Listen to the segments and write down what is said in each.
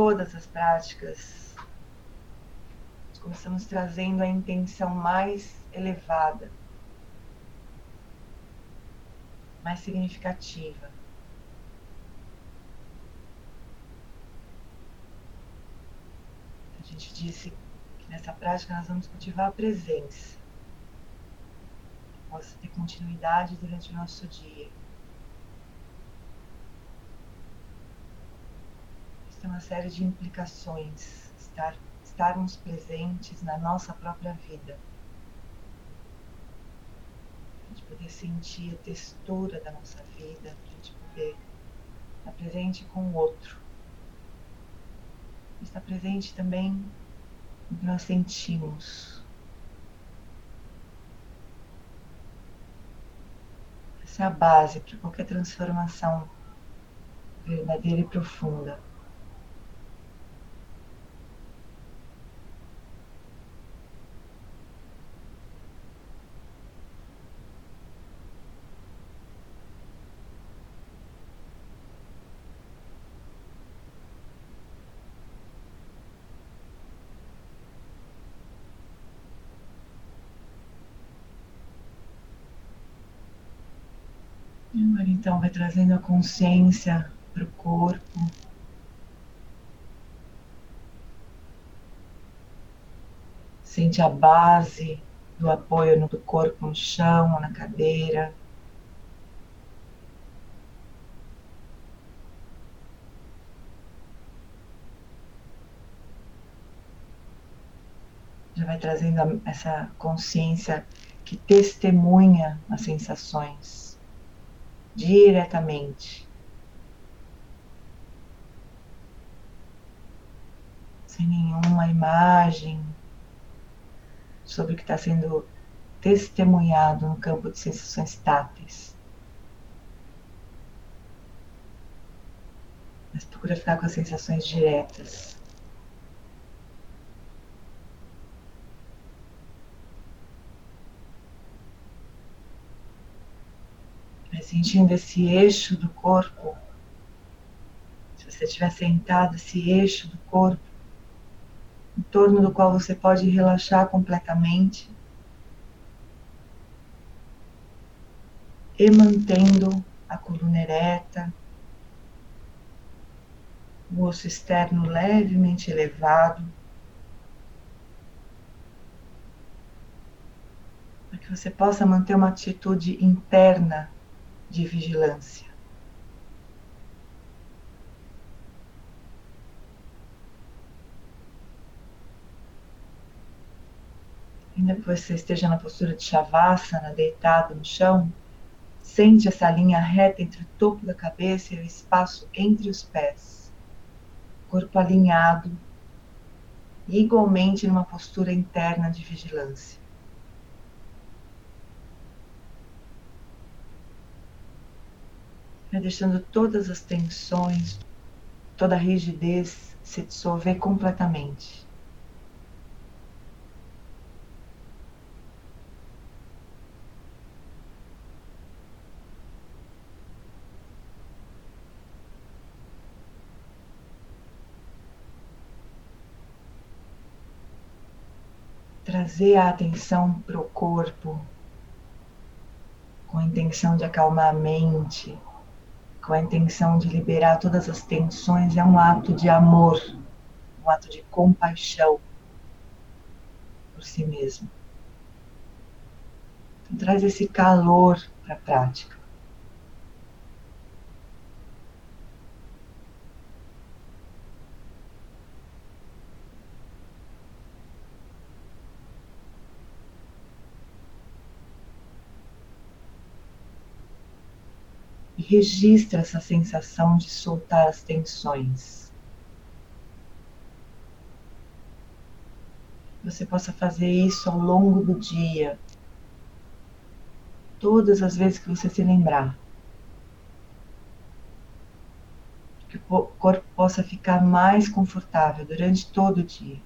todas as práticas, começamos trazendo a intenção mais elevada, mais significativa. A gente disse que nessa prática nós vamos cultivar a presença, que possa ter continuidade durante o nosso dia. Isso tem uma série de implicações, estar estarmos presentes na nossa própria vida. A gente poder sentir a textura da nossa vida, a gente poder estar presente com o outro. Estar presente também no que nós sentimos. Essa é a base para qualquer transformação verdadeira e profunda. Então vai trazendo a consciência para o corpo. Sente a base do apoio do corpo no chão, na cadeira. Já vai trazendo essa consciência que testemunha as sensações diretamente. Sem nenhuma imagem sobre o que está sendo testemunhado no campo de sensações táteis. Mas procura ficar com as sensações diretas. Sentindo esse eixo do corpo. Se você estiver sentado, esse eixo do corpo, em torno do qual você pode relaxar completamente. E mantendo a coluna ereta, o osso externo levemente elevado. Para que você possa manter uma atitude interna de vigilância. Ainda que você esteja na postura de Shavasana, deitado no chão, sente essa linha reta entre o topo da cabeça e o espaço entre os pés. Corpo alinhado, igualmente numa postura interna de vigilância. Vai deixando todas as tensões, toda a rigidez se dissolver completamente. trazer a atenção para o corpo com a intenção de acalmar a mente, com a intenção de liberar todas as tensões, é um ato de amor, um ato de compaixão por si mesmo. Então, traz esse calor para a prática. Registra essa sensação de soltar as tensões. Você possa fazer isso ao longo do dia, todas as vezes que você se lembrar. Que o corpo possa ficar mais confortável durante todo o dia.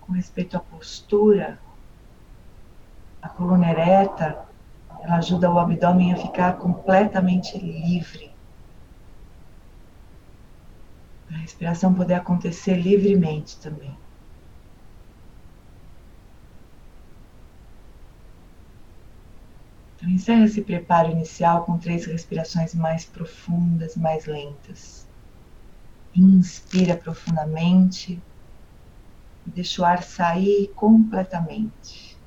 com respeito à postura, coluna ereta, ela ajuda o abdômen a ficar completamente livre. A respiração poder acontecer livremente também. Então, encerra esse preparo inicial com três respirações mais profundas, mais lentas. Inspira profundamente deixa o ar sair completamente.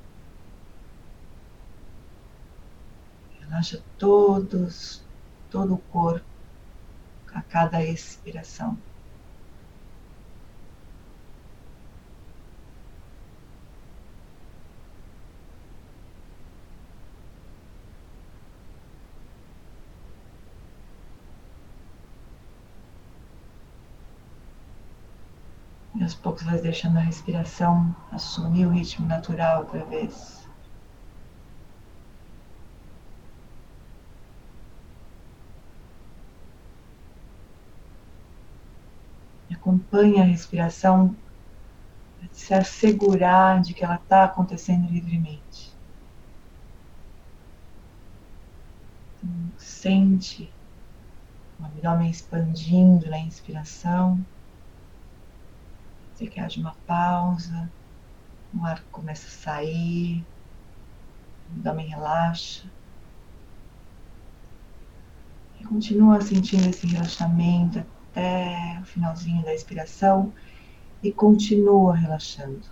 Relaxa todos, todo o corpo a cada expiração. E aos poucos vai deixando a respiração assumir o ritmo natural outra vez. acompanhe a respiração para se assegurar de que ela está acontecendo livremente. Então, sente o abdômen expandindo na inspiração. Você que haja uma pausa, o ar começa a sair, o abdômen relaxa. E continua sentindo esse relaxamento até o finalzinho da expiração e continua relaxando.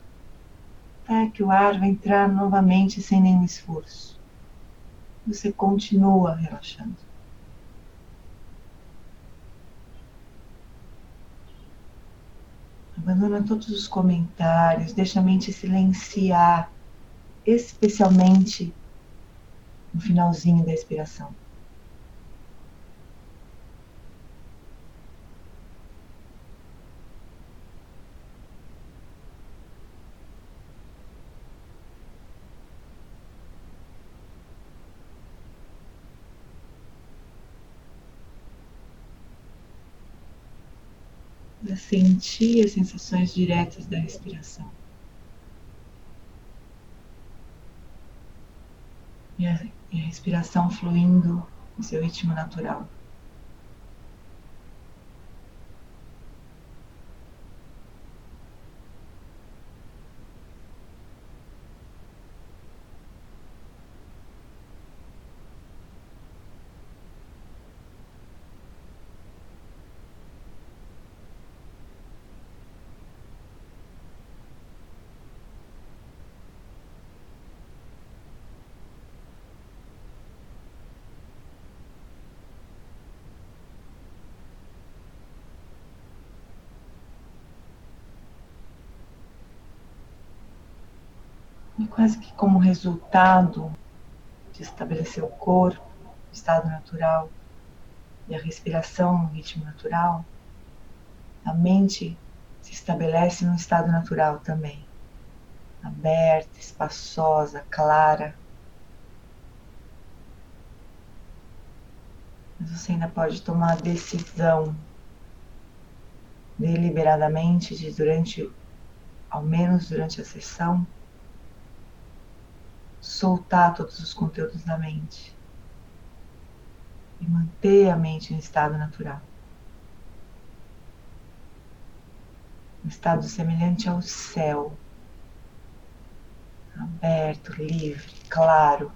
Até que o ar vai entrar novamente sem nenhum esforço. Você continua relaxando. Abandona todos os comentários, deixa a mente silenciar, especialmente no finalzinho da expiração. Para sentir as sensações diretas da respiração. E a, e a respiração fluindo no seu ritmo natural. E quase que como resultado de estabelecer o corpo, o estado natural, e a respiração no ritmo natural, a mente se estabelece num estado natural também, aberta, espaçosa, clara. Mas você ainda pode tomar a decisão deliberadamente de durante, ao menos durante a sessão, soltar todos os conteúdos da mente e manter a mente em estado natural. Um estado semelhante ao céu, aberto, livre, claro.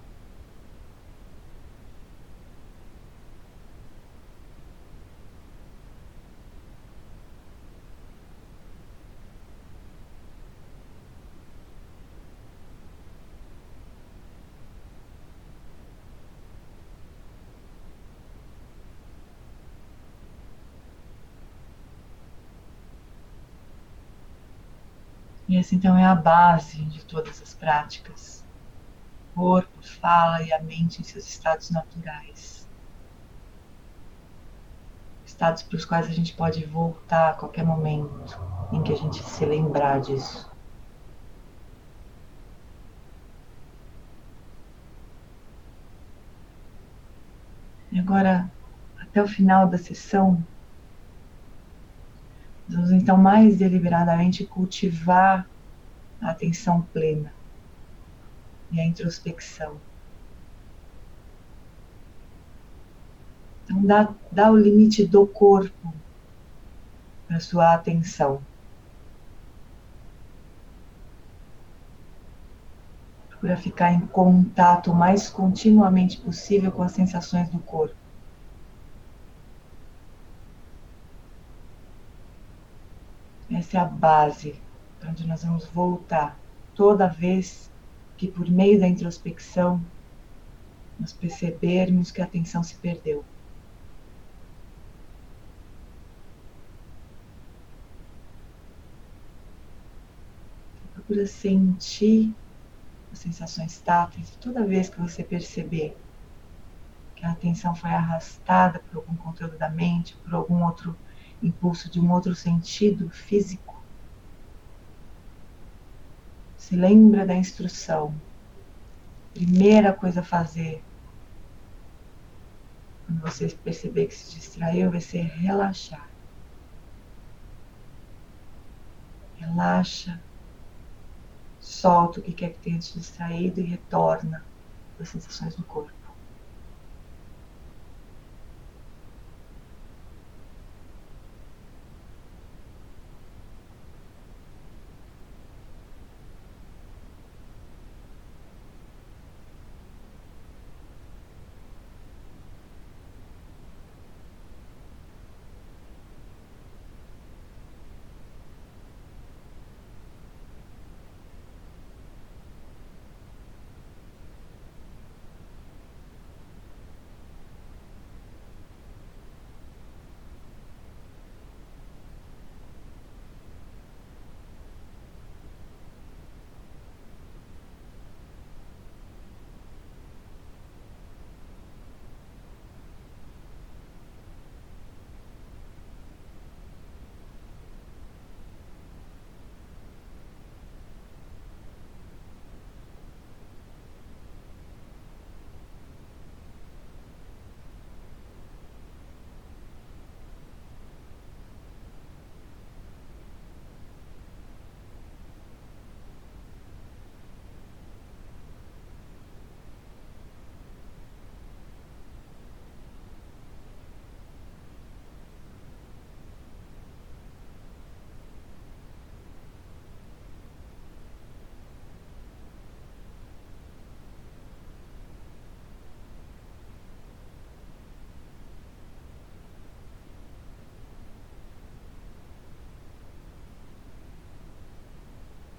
E essa então é a base de todas as práticas. O corpo, fala e a mente em seus estados naturais. Estados para os quais a gente pode voltar a qualquer momento em que a gente se lembrar disso. E agora, até o final da sessão, Vamos então mais deliberadamente cultivar a atenção plena. e a introspecção. Então, dá, dá o limite do corpo para sua atenção. Procura ficar em contato o mais continuamente possível com as sensações do corpo. Essa é a base para onde nós vamos voltar toda vez que, por meio da introspecção, nós percebermos que a atenção se perdeu. Procura sentir as sensações táteis toda vez que você perceber que a atenção foi arrastada por algum conteúdo da mente, por algum outro impulso de um outro sentido físico. Se lembra da instrução. Primeira coisa a fazer quando você perceber que se distraiu vai ser relaxar. Relaxa, solta o que quer que tenha te distraído e retorna às sensações do corpo.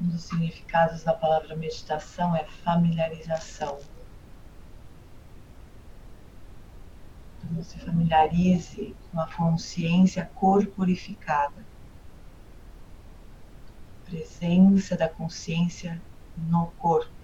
Um dos significados da palavra meditação é familiarização. Então, se familiarize com a consciência corporificada. Presença da consciência no corpo.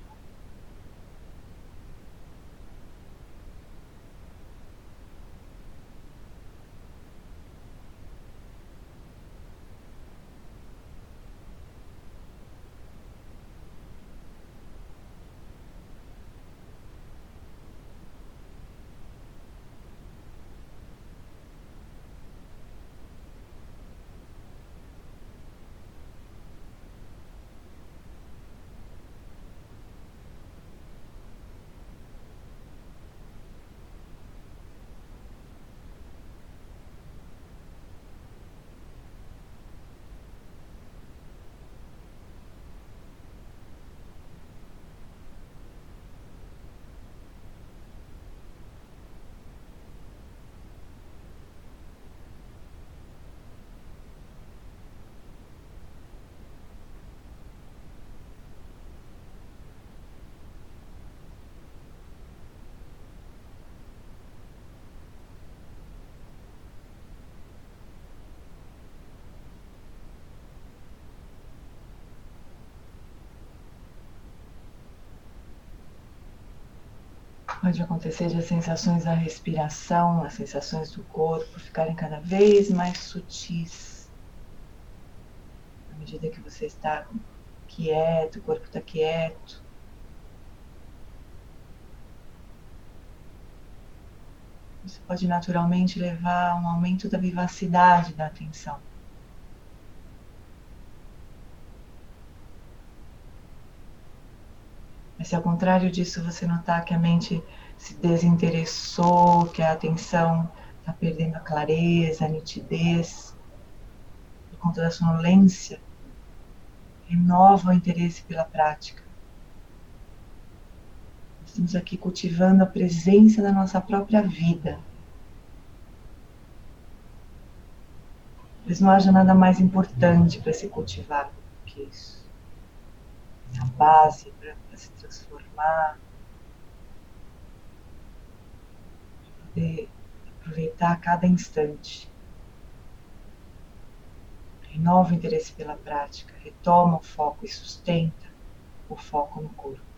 Pode acontecer de as sensações da respiração, as sensações do corpo ficarem cada vez mais sutis. À medida que você está quieto, o corpo está quieto. Isso pode naturalmente levar a um aumento da vivacidade da atenção. Mas se ao contrário disso você notar que a mente se desinteressou, que a atenção está perdendo a clareza, a nitidez, por conta da sonolência, renova o interesse pela prática. Estamos aqui cultivando a presença da nossa própria vida. Talvez não haja nada mais importante para se cultivar do que isso. Essa base para se transformar, para poder aproveitar cada instante. Renova o interesse pela prática, retoma o foco e sustenta o foco no corpo.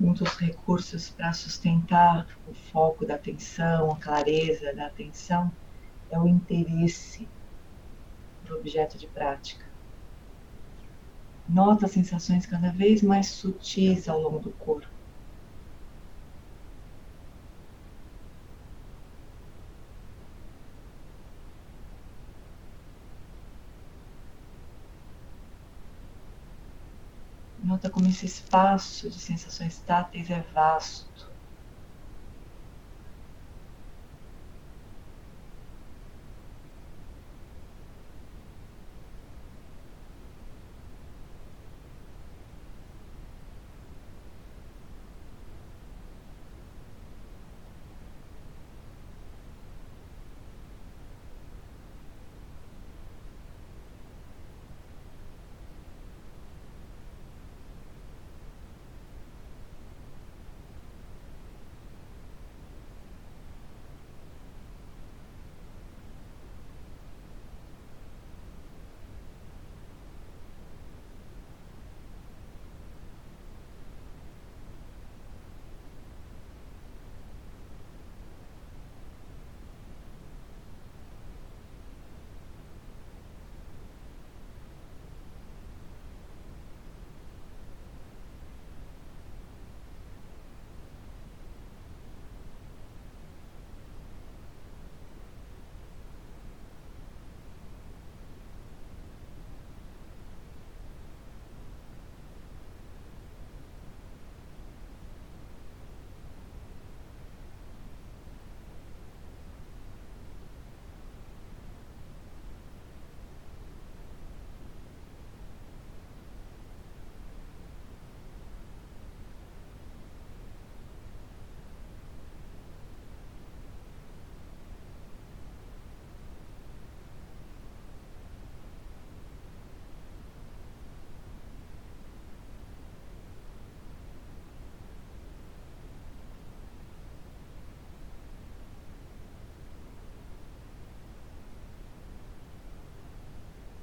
Dos recursos para sustentar o foco da atenção, a clareza da atenção, é o interesse no objeto de prática. Nota sensações cada vez mais sutis ao longo do corpo. Nota como esse espaço de sensações táteis é vasto.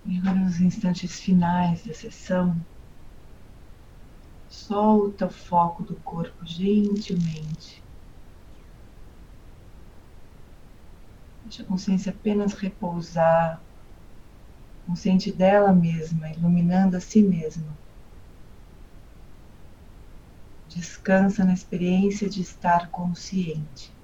E agora, nos instantes finais da sessão, solta o foco do corpo gentilmente. Deixa a consciência apenas repousar, consciente dela mesma, iluminando a si mesma. Descansa na experiência de estar consciente.